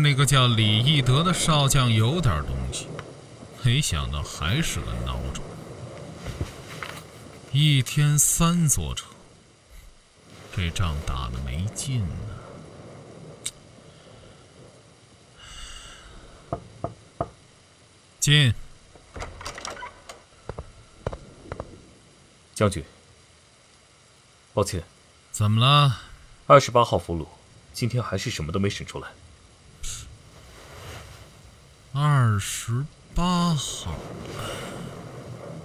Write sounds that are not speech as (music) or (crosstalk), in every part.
那个叫李义德的少将有点东西，没想到还是个孬种。一天三座城，这仗打的没劲呢。进，将军。抱歉，怎么了？二十八号俘虏。今天还是什么都没审出来。二十八号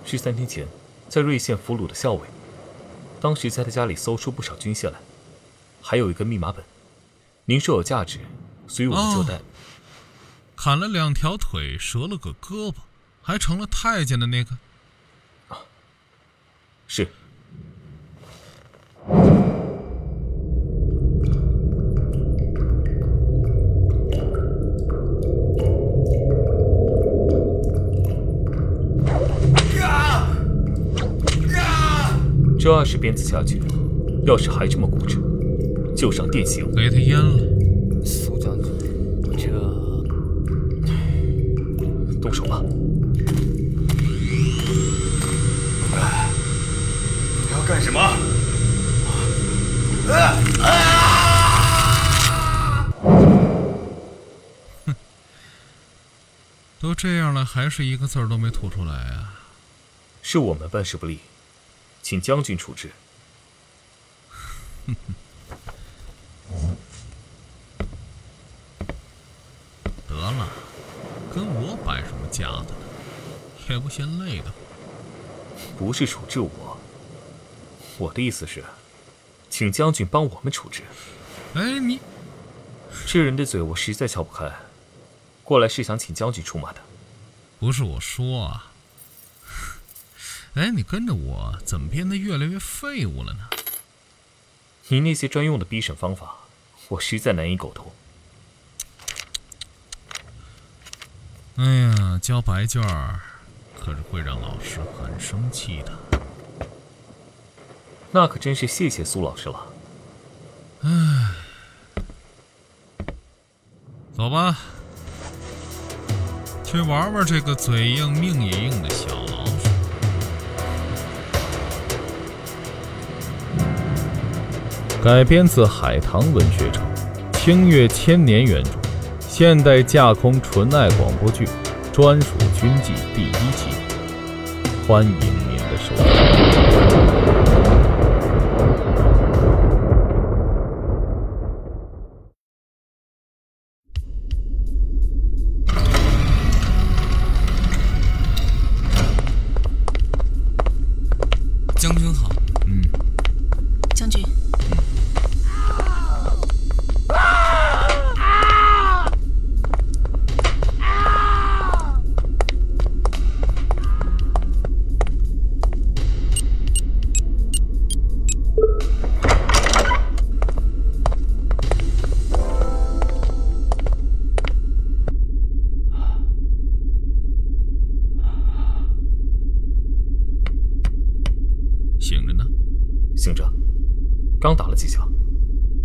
是三天前在瑞县俘虏的校尉，当时在他家里搜出不少军械来，还有一个密码本。您说有价值，所以我们就带。砍了两条腿，折了个胳膊，还成了太监的那个。啊，是。这二十鞭子下去，要是还这么固执，就上电刑，给他阉了。苏将军，这动手吧。你要干什么？哼，都这样了，还是一个字儿都没吐出来啊！是我们办事不力。请将军处置。(laughs) 得了，跟我摆什么架子呢？也不嫌累的。不是处置我，我的意思是，请将军帮我们处置。哎，你这人的嘴我实在撬不开。过来是想请将军出马的。不是我说啊。哎，你跟着我，怎么变得越来越废物了呢？你那些专用的逼审方法，我实在难以苟同。哎呀，交白卷儿，可是会让老师很生气的。那可真是谢谢苏老师了。哎，走吧，去玩玩这个嘴硬命也硬的小老改编自海棠文学城《清月千年》原著，现代架空纯爱广播剧，专属军纪第一集，欢迎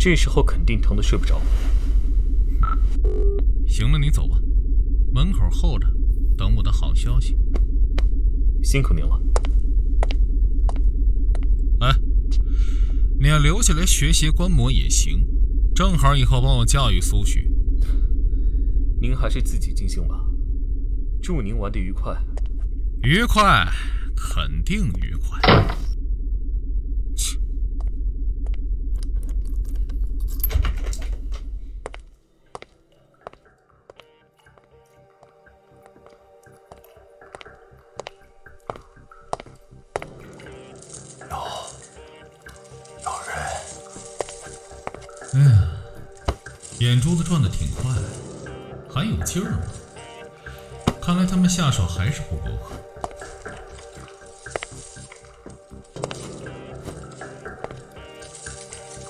这时候肯定疼得睡不着。行了，你走吧，门口候着，等我的好消息。辛苦您了。哎，你要留下来学习观摩也行，正好以后帮我教育苏旭。(laughs) 您还是自己尽兴吧。祝您玩得愉快。愉快，肯定愉快。劲儿吗？看来他们下手还是不够狠。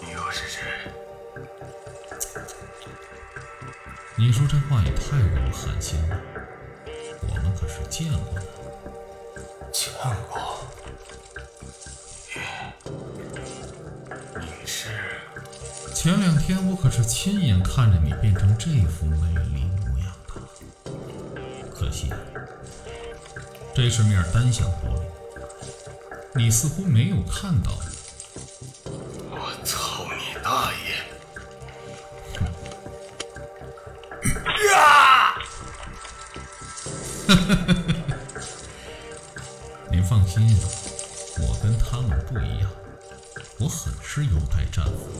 你又是谁？你说这话也太让我寒心了。我们可是见过的。见过。前两天我可是亲眼看着你变成这副美丽这是面单向玻璃，你似乎没有看到。我操你大爷！(laughs) 您放心，我跟他们不一样，我很是优待战俘。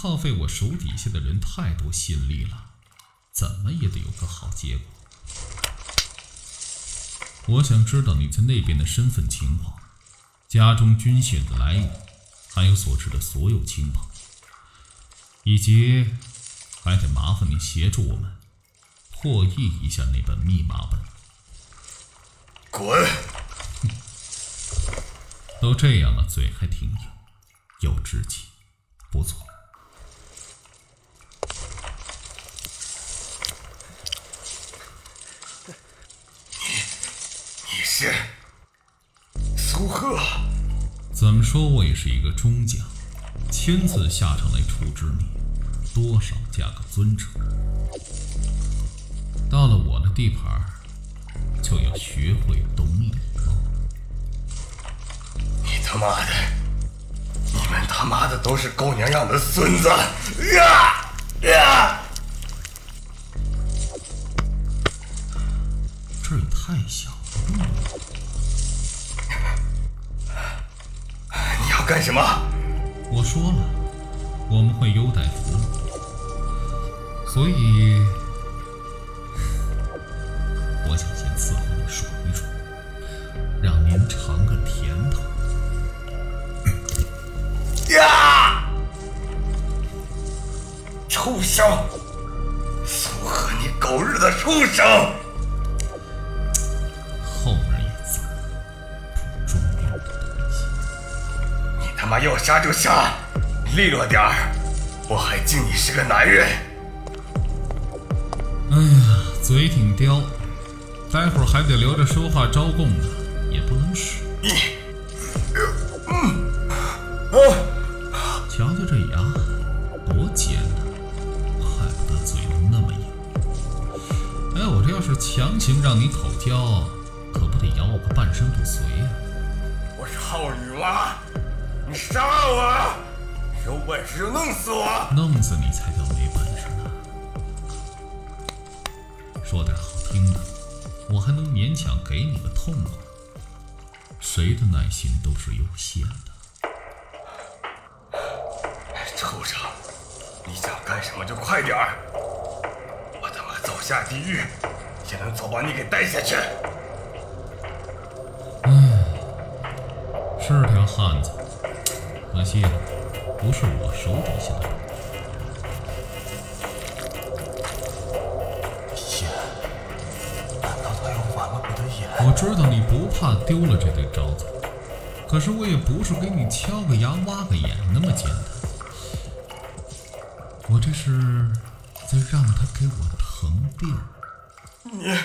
耗费我手底下的人太多心力了，怎么也得有个好结果。我想知道你在那边的身份情况，家中军械的来源，还有所知的所有情报，以及还得麻烦你协助我们。破译一下那本密码本。滚！都这样了，嘴还挺硬，有志气，不错。你是苏贺？怎么说，我也是一个中将，亲自下场来处置你，多少加个尊称。到了我的地盘，就要学会懂礼貌。你他妈的！你们他妈的都是狗娘养的孙子！呀呀！这也太小了。干什么？我说了，我们会优待俘虏，所以。我想先伺候你爽一爽，让您尝个甜头。呀！畜生！苏贺，你狗日的畜生！妈要杀就杀，利落点儿，我还敬你是个男人。哎呀，嘴挺刁。待会儿还得留着说话招供呢，也不能使。你，嗯，啊，瞧瞧这牙，多尖呐！怪不得嘴能那么硬。哎，我这要是强行让你口交，可不得咬我个半身不遂呀！我是浩宇吗？你杀我！有本事就弄死我！弄死你才叫没本事呢！说点好听的。我还能勉强给你个痛快，谁的耐心都是有限的。畜生，你想干什么就快点儿！我他妈走下地狱，也能早把你给带下去。唉，是条汉子，可惜不是我手底下的人。眼？难道他又玩了。我的眼？我知道你不怕丢了这对招子，可是我也不是给你敲个牙、挖个眼那么简单。我这是在让他给我疼病。你，你，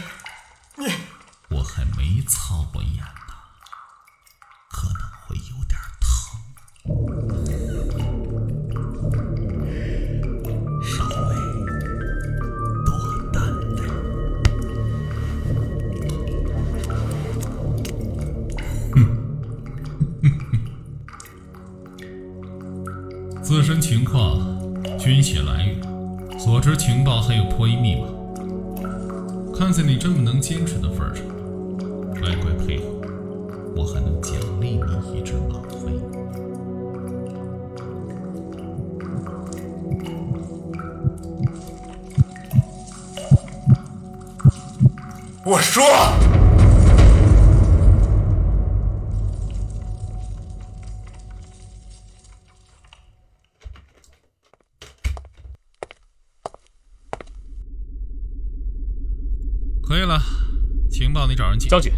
我说。对了，情报你找人寄。将军，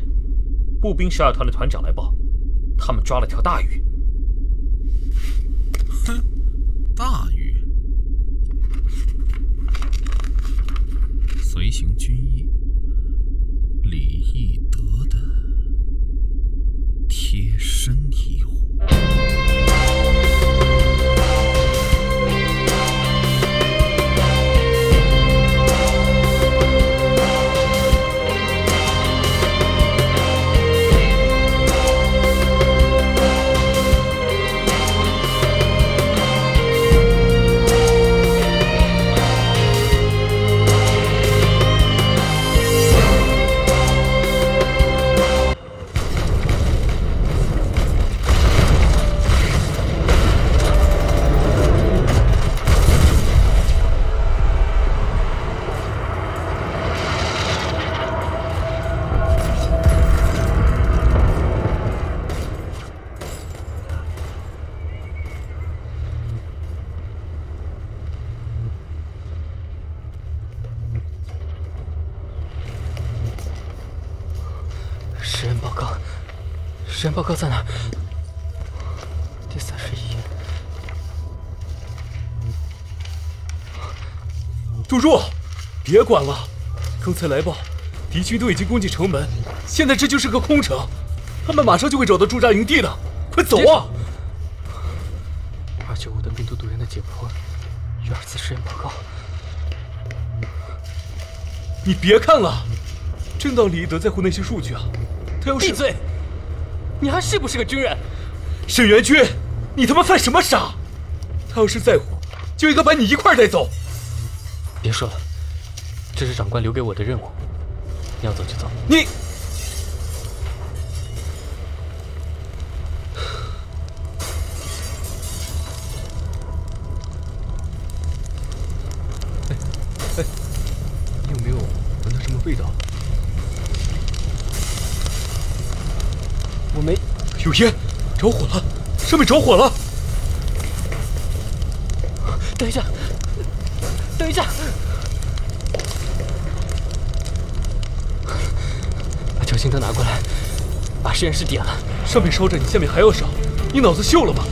步兵十二团的团长来报，他们抓了条大鱼。哼，大鱼。随行军医实验报告在哪？第三十一页。杜若，别管了，刚才来报，敌军都已经攻进城门，现在这就是个空城，他们马上就会找到驻扎营地的，快走啊！二九五的病毒毒源的解剖与二次实验报告。你别看了，真当李一德在乎那些数据啊？他要是闭嘴！你还是不是个军人？沈元军，你他妈犯什么傻？他要是在乎，就应该把你一块儿带走。别说了，这是长官留给我的任务，你要走就走。你。有烟，着火了，上面着火了！等一下，等一下，把酒精灯拿过来，把实验室点了。上面烧着，你下面还要烧，你脑子锈了吗？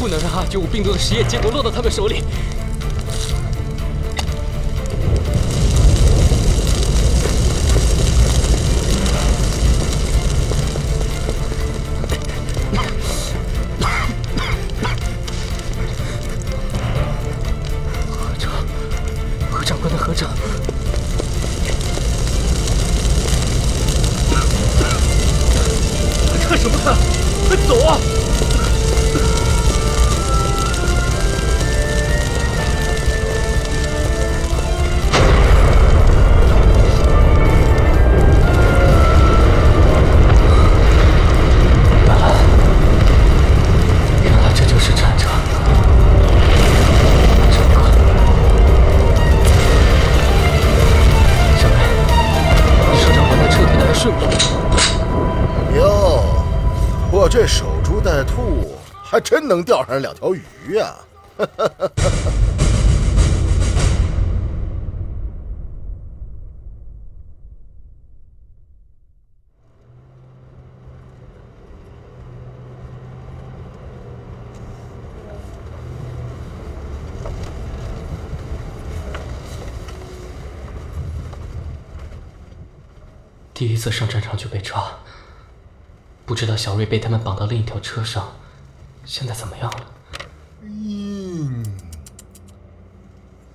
不能让二九五病毒的实验结果落到他们手里。还真能钓上来两条鱼呀、第一次上战场就被抓，不知道小瑞被他们绑到另一条车上，现在怎么样了？嗯，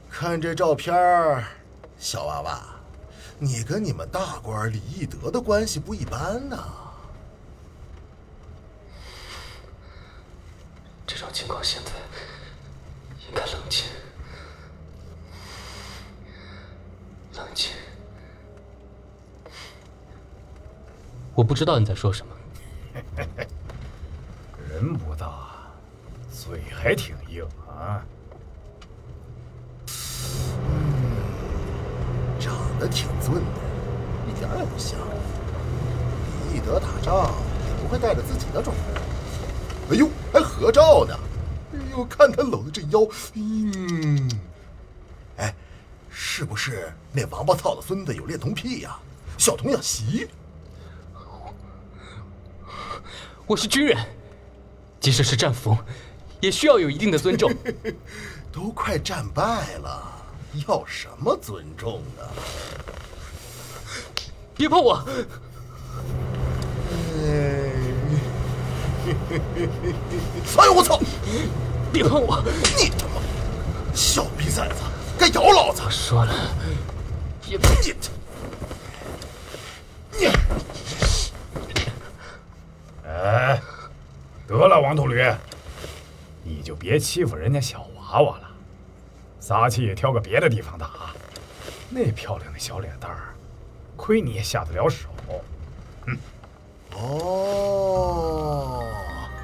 看这照片儿，小娃娃，你跟你们大官李义德的关系不一般呐、这种情况现在应该冷静，冷静。我不知道你在说什么。(laughs) 人不大，嘴还挺硬啊。长得挺俊的，一点儿也不像。李义德打仗也不会带着自己的种人。哎呦，还合照呢！哎呦，看他搂的这腰，嗯，哎，是不是那王八操的孙子有恋童癖呀？小童养媳？我是军人，即使是战俘，也需要有一定的尊重。(laughs) 都快战败了，要什么尊重呢？别碰我！(laughs) 哎呦我操！别碰我！你他妈小逼崽子，敢咬老子！我说了，别碰你！你！哎，得了，王秃驴，你就别欺负人家小娃娃了，撒气也挑个别的地方打。那漂亮的小脸蛋儿，亏你也下得了手。嗯。哦。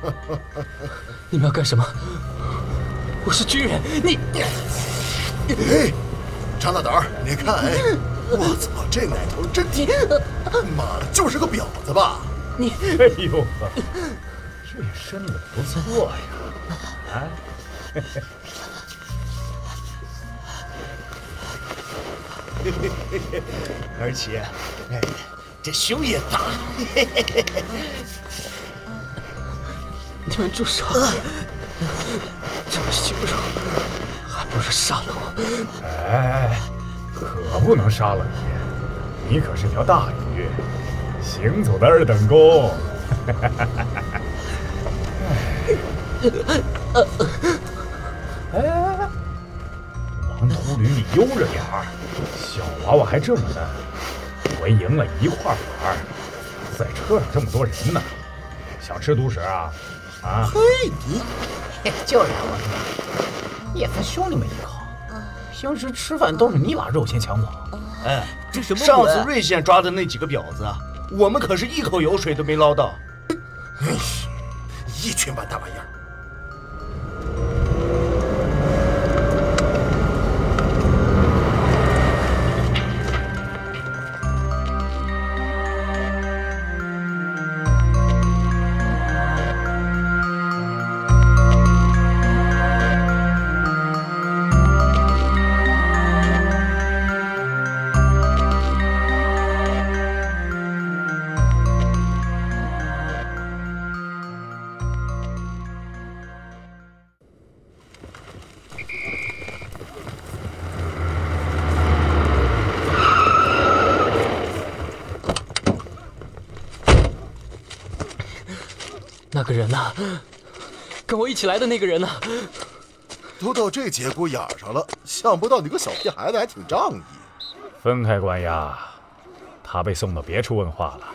(laughs) 你们要干什么？我是军人，你。哎，张大胆儿，你看，哎，我操，这奶头真挺，妈的，就是个婊子吧？你。哎呦呵，(laughs) 这身子不错呀，啊。而且，哎，这胸也大。你们住手！这么羞辱，还不如杀了我！哎，可不能杀了你，你可是条大鱼，行走的二等功。哎，王秃驴，你悠着点儿，小娃娃还这么嫩，我赢了一块玩。在车上这么多人呢，想吃独食啊？啊！嘿，你就是我，也分兄弟们一口。平时吃饭都是你把肉先抢走。哎，这什么上次瑞县抓的那几个婊子，我们可是一口油水都没捞到。哎，一群完大玩意儿！跟我一起来的那个人呢？都到这节骨眼上了，想不到你个小屁孩子还挺仗义。分开关押，他被送到别处问话了。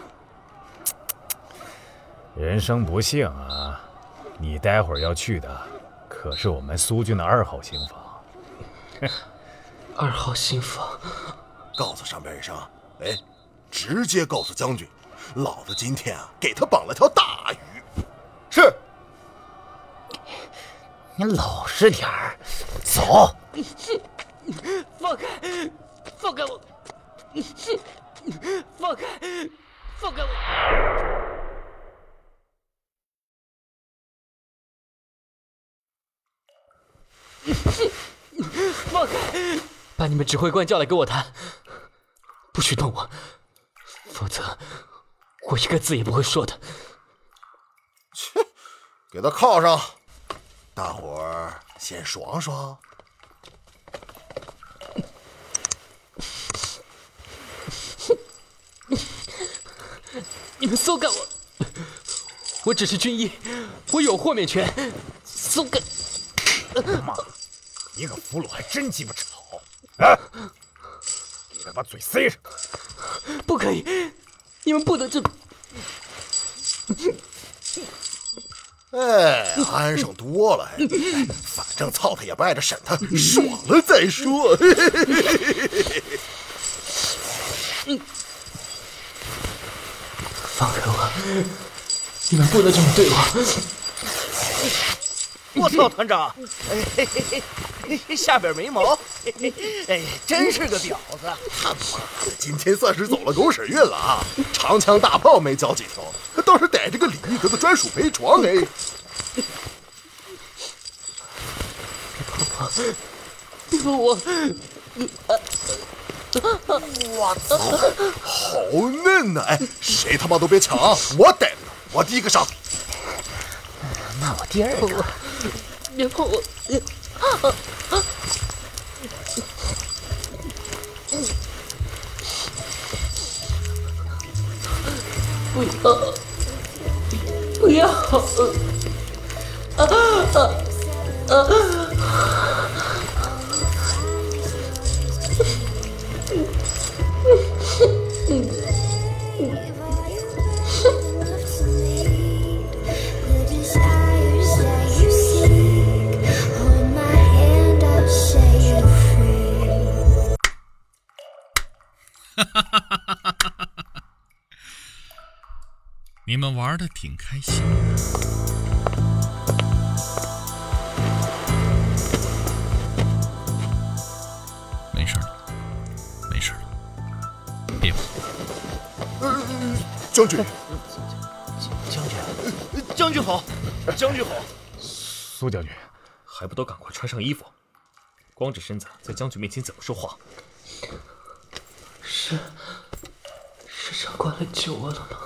人生不幸啊！你待会儿要去的可是我们苏军的二号刑房。(laughs) 二号刑房，告诉上边一声，哎，直接告诉将军，老子今天啊给他绑了条大鱼。是，你老实点儿，走。放开，放开我！放开，放开我！放开！把你们指挥官叫来跟我谈，不许动我，否则我一个字也不会说的。切，给他铐上，大伙儿先爽爽。(laughs) 你们松开我！我只是军医，我有豁免权。松开！妈，一个俘虏还真鸡巴吵！啊！给他把嘴塞上！不可以，你们不能这么。哎，安生多了，反正操他也不碍着审他，爽了再说。放开我！你们不能这么对我！我操，团长，嘿嘿嘿下边没毛，(laughs) 哎，真是个婊子！他妈的，今天算是走了狗屎运了啊！长枪大炮没交几条，倒是逮着个李一格的专属陪床哎！别碰我！别碰我！我操，好嫩呐！哎，谁他妈都别抢啊！我逮了，我第一个上。那我第二个。别碰我！不要！不要！啊啊啊！你们玩的挺开心的。没事了，没事了，别怕。呃，将军，将军，将军好，将军好。苏将军，还不都赶快穿上衣服？光着身子在将军面前怎么说话？是是长官来救我了吗？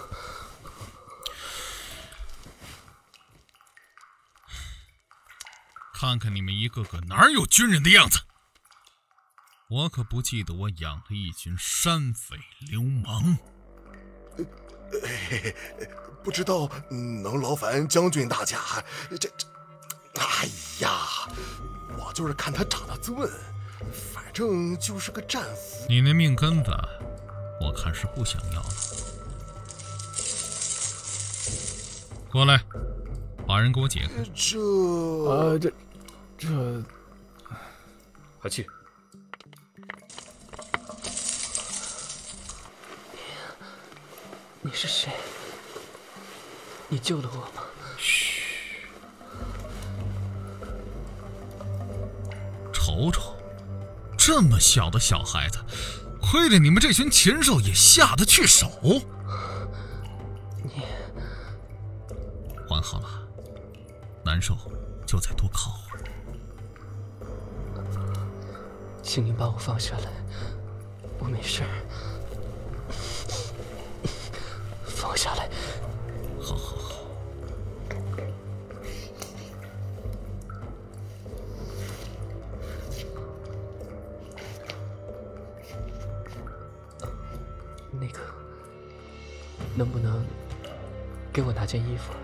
看看你们一个个哪有军人的样子！我可不记得我养了一群山匪流氓。(laughs) 不知道能劳烦将军大驾？这这，哎呀，我就是看他长得俊，反正就是个战俘。你那命根子，我看是不想要了。过来，把人给我解开。这啊，这这，快去！你是谁？你救了我吗？嘘，瞅瞅，这么小的小孩子，亏得你们这群禽兽也下得去手。放下来，我没事儿。放下来。好好好。那个，能不能给我拿件衣服？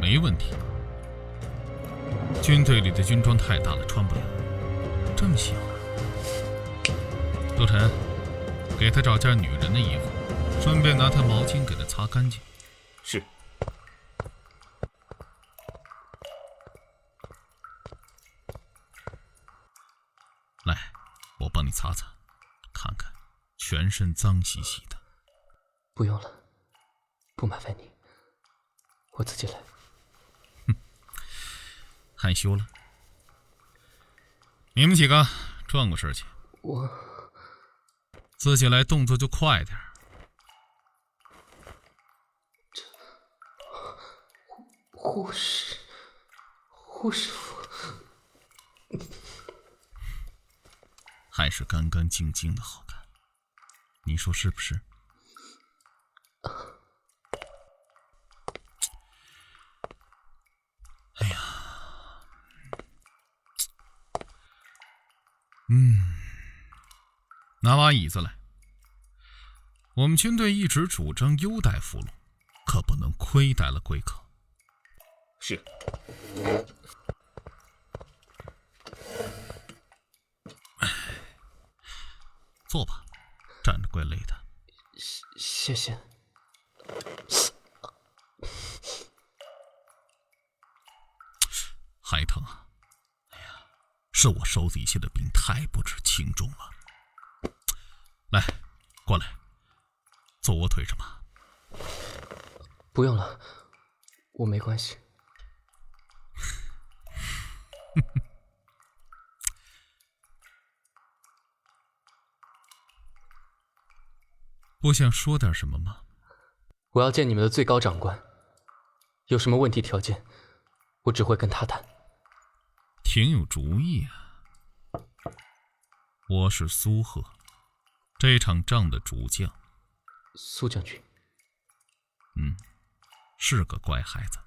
没问题。军队里的军装太大了，穿不了。这么小，陆晨，给他找件女人的衣服，顺便拿条毛巾给他擦干净。是。来，我帮你擦擦，看看，全身脏兮兮的。不用了，不麻烦你，我自己来。哼害羞了？你们几个转过身去。我自己来，动作就快点。护士，护士服，还是干干净净的好看，你说是不是？哎呀，嗯，拿把椅子来。我们军队一直主张优待俘虏，可不能亏待了贵客。是。坐吧，站着怪累的。谢谢。还疼啊！哎呀，是我手底下的兵太不知轻重了。来，过来，坐我腿上吧。不用了，我没关系。(laughs) 不想说点什么吗？我要见你们的最高长官，有什么问题条件，我只会跟他谈。挺有主意啊！我是苏贺，这场仗的主将。苏将军，嗯，是个乖孩子，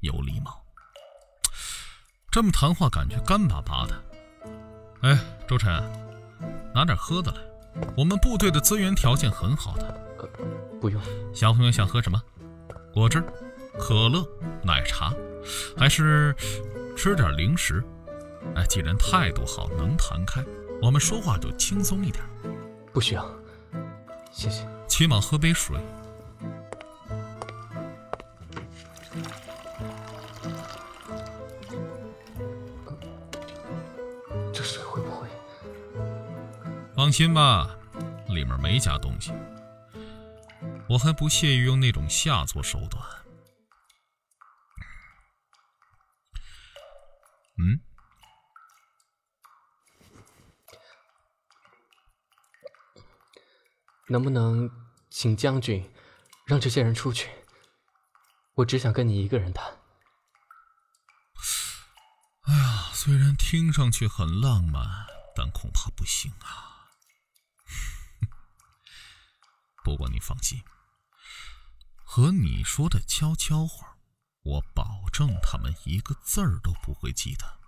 有礼貌。这么谈话感觉干巴巴的。哎，周晨，拿点喝的来。我们部队的资源条件很好的。呃，不用。小朋友想喝什么？果汁、可乐、奶茶，还是吃点零食？哎，既然态度好，能谈开，我们说话就轻松一点。不需要，谢谢。起码喝杯水。这水会不会？放心吧，里面没加东西。我还不屑于用那种下作手段。嗯？能不能请将军让这些人出去？我只想跟你一个人谈。(sighs) 哎呀，虽然听上去很浪漫，但恐怕不行啊。(laughs) 不过你放心，和你说的悄悄话，我保证他们一个字儿都不会记得。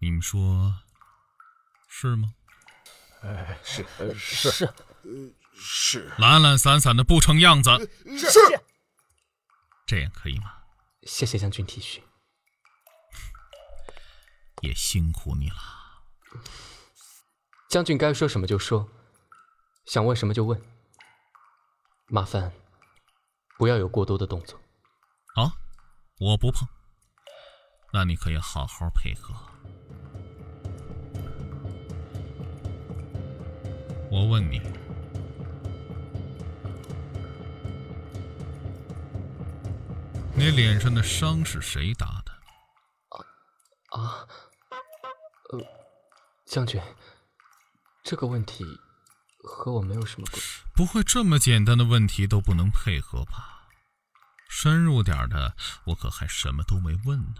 你们说是吗？哎，是是是，是懒懒散散的不成样子。是，这样可以吗？谢谢将军体恤，也辛苦你了。将军该说什么就说，想问什么就问。麻烦不要有过多的动作。好，我不碰。那你可以好好配合。我问你，你脸上的伤是谁打的？啊，呃，将军，这个问题和我没有什么关。不会这么简单的问题都不能配合吧？深入点的，我可还什么都没问呢。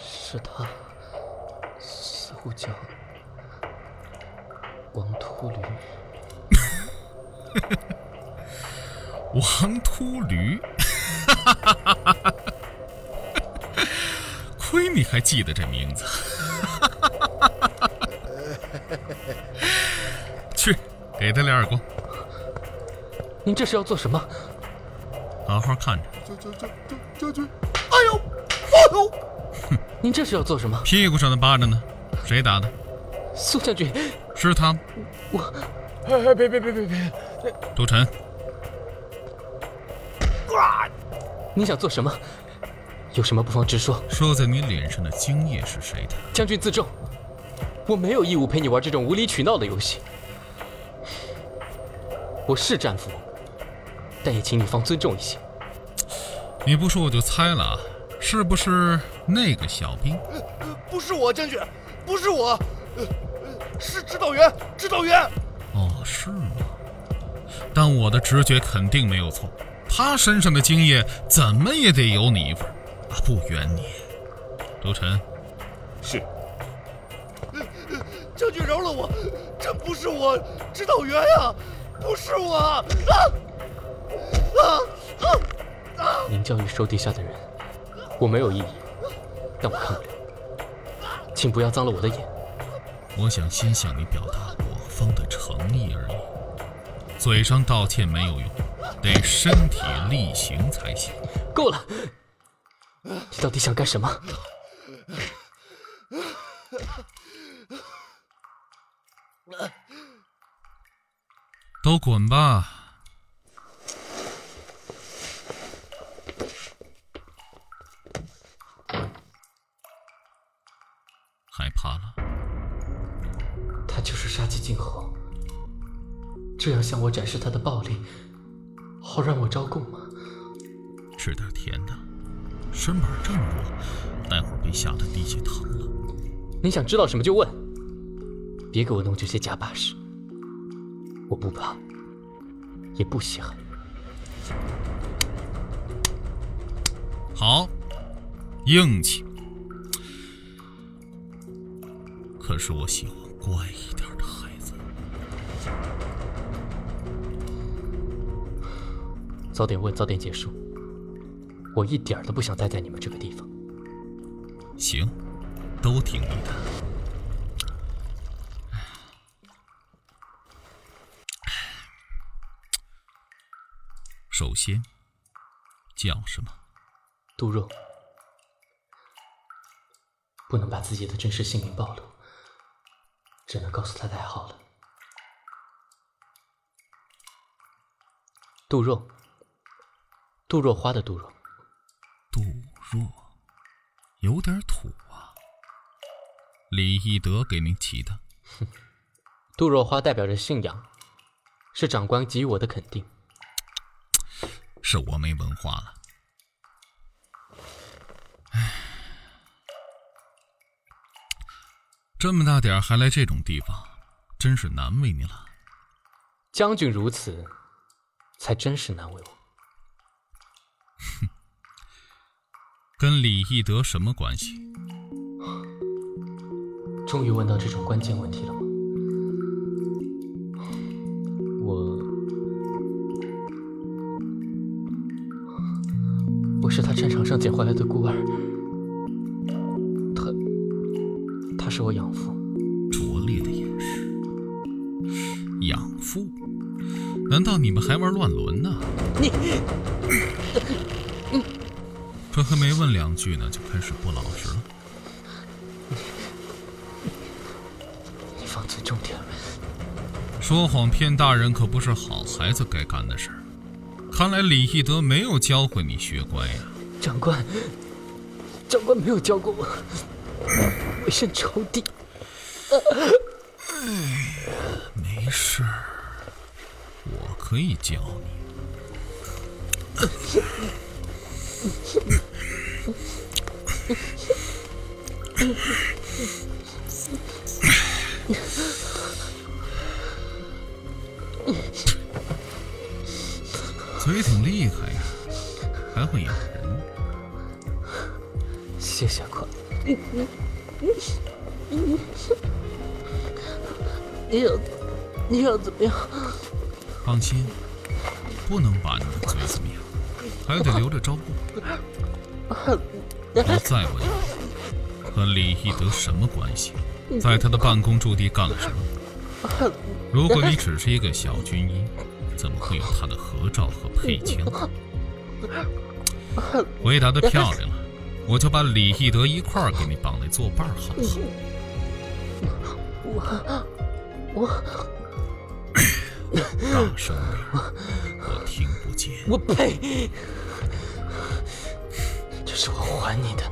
是他。似乎叫 (laughs) 王秃驴。王秃驴，亏你还记得这名字。(laughs) 去，给他两耳光。您这是要做什么？好好看着。将将将将将军！哎呦，哎呦！哼，您这是要做什么？屁股上的巴掌呢。谁打的？苏将军，是他。我，哎哎，别别别别别！杜晨，你想做什么？有什么不妨直说。射在你脸上的精液是谁的？将军自重，我没有义务陪你玩这种无理取闹的游戏。我是战俘，但也请你放尊重一些。(tsk) 你不说我就猜了，是不是那个小兵？不是我，将军。不是我，呃，是指导员，指导员。哦，是吗？但我的直觉肯定没有错，他身上的精液怎么也得有你一份啊！不冤你，周晨。是。将军饶了我，真不是我，指导员呀，不是我。啊啊啊啊！您教育手底下的人，我没有异议，但我看不了。请不要脏了我的眼。我想先向你表达我方的诚意而已。嘴上道歉没有用，得身体力行才行。够了！你到底想干什么？都滚吧！向我展示他的暴力，好让我招供吗？吃点甜的，身板这么弱，待会儿被吓得低血糖了。你想知道什么就问，别给我弄这些假把式，我不怕，也不稀罕。好，硬气。可是我喜欢乖一点早点问，早点结束。我一点都不想待在你们这个地方。行，都听你的。首先，叫什么？杜若，不能把自己的真实姓名暴露，只能告诉他代号了。杜若，杜若花的杜若。杜若，有点土啊。李义德给您起的。哼，(laughs) 杜若花代表着信仰，是长官给予我的肯定。是我没文化了。唉，这么大点还来这种地方，真是难为你了。将军如此，才真是难为我。哼，(laughs) 跟李义德什么关系？终于问到这种关键问题了吗？我是他战场上捡回来的孤儿，他，他是我养父。拙劣的掩饰，养父？难道你们还玩乱伦呢？你，这还没问两句呢，就开始不老实了。你放尊重点。说谎骗大人可不是好孩子该干的事儿。看来李义德没有教会你学乖呀，长官。长官没有教过我，我是仇敌。哎，没事儿，我可以教你。你要你要怎么样？放心，不能把你的嘴怎么样，还得留着招供。我再问你，和李义德什么关系？在他的办公驻地干了什么？如果你只是一个小军医。怎么会有他的合照和配枪？回答的漂亮了，我就把李义德一块儿给你绑来作伴，好不好？我我大声点，我听不见。我呸！这是我还你的。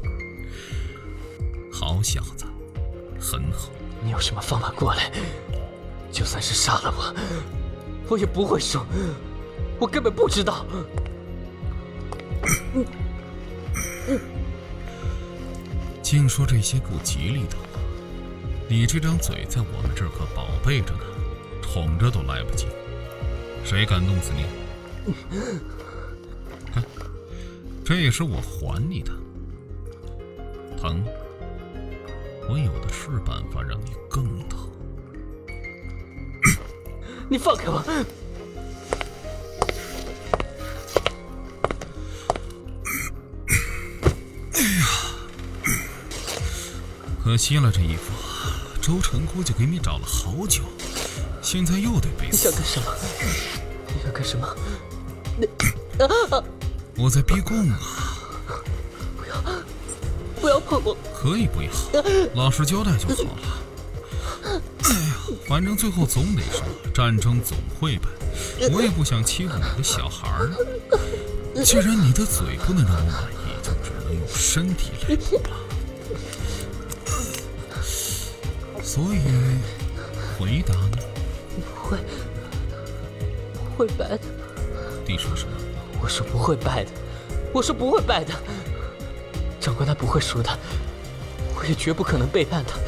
(laughs) 好小子，很好。你有什么方法过来？就算是杀了我，我也不会说，我根本不知道。净说这些不吉利的话，你这张嘴在我们这儿可宝贝着呢，宠着都来不及。谁敢弄死你？(laughs) 看，这也是我还你的。疼？我有的是办法让你更疼。你放开我！可惜了这衣服，周成估计给你找了好久，现在又得背死。你想干什么？你想干什么？你 (clears throat)…… 我在逼供啊！不要，不要碰我！可以不要，老实交代就好了。反正最后总得说，战争总会败。我也不想欺负你的小孩儿。(laughs) 既然你的嘴不能让我满意，就只能用身体来补了。所以，回答呢？不会，不会败的。你说什么？我是不会败的。我是不会败的。长官他不会输的，我也绝不可能背叛他。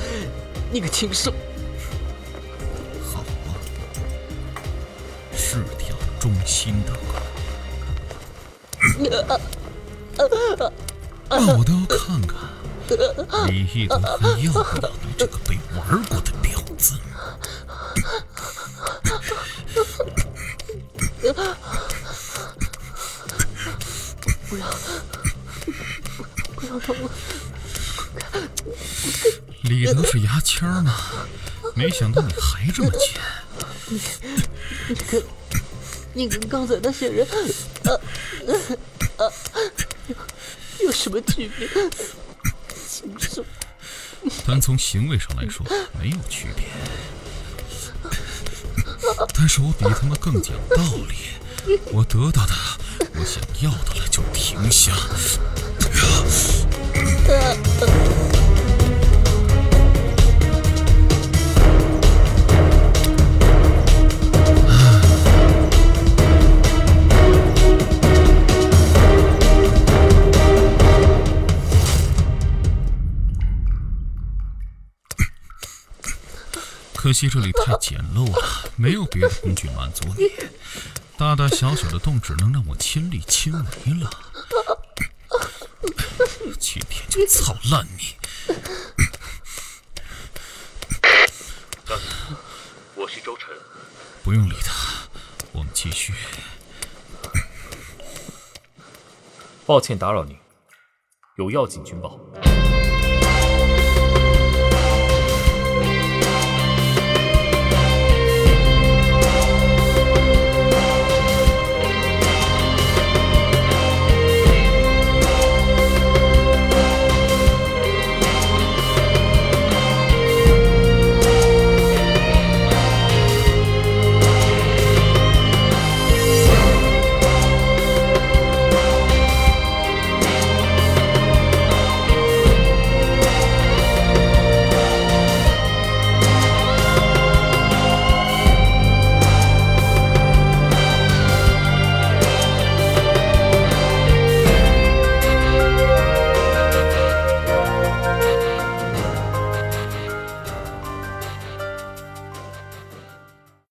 你个禽兽！好啊是条忠心的狗。那我倒要看看李义德还要不要你这个被玩过的婊子。不要，不要动我！李德是牙签吗？没想到你还这么贱。你，你跟，你跟刚才那些人，啊啊啊，有有什么区别？请说。单从行为上来说 (laughs) 没有区别，但是我比他们更讲道理。我得到的，我想要的了就停下。(laughs) 可惜这里太简陋了，没有别的工具满足你。大大小小的洞只能让我亲力亲为了。今天就操烂你！大哥，我是周晨。不用理他，我们继续。抱歉打扰您，有要紧军报。